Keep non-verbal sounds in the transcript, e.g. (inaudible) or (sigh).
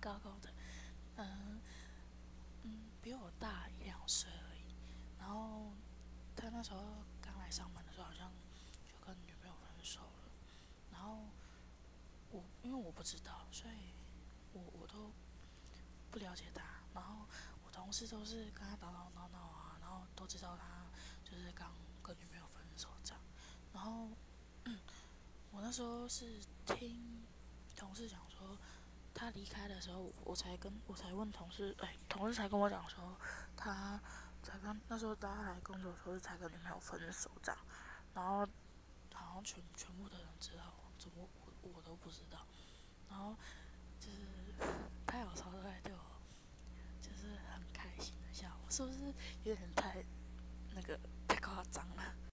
高高的，嗯嗯，比我大一两岁而已。然后他那时候刚来上班的时候，好像就跟女朋友分手了。然后我因为我不知道，所以我我都不了解他。然后我同事都是跟他打打闹闹啊，然后都知道他就是刚跟女朋友分手这样。然后我那时候是听，离开的时候，我才跟我才问同事，哎，同事才跟我讲说，他才刚那时候大家来工作的时候才跟女朋友分手这样。然后好像全全部的人知道，怎么我我都不知道。然后就是 (laughs) 他有时候都会对我就是很开心的笑，是不是有点太？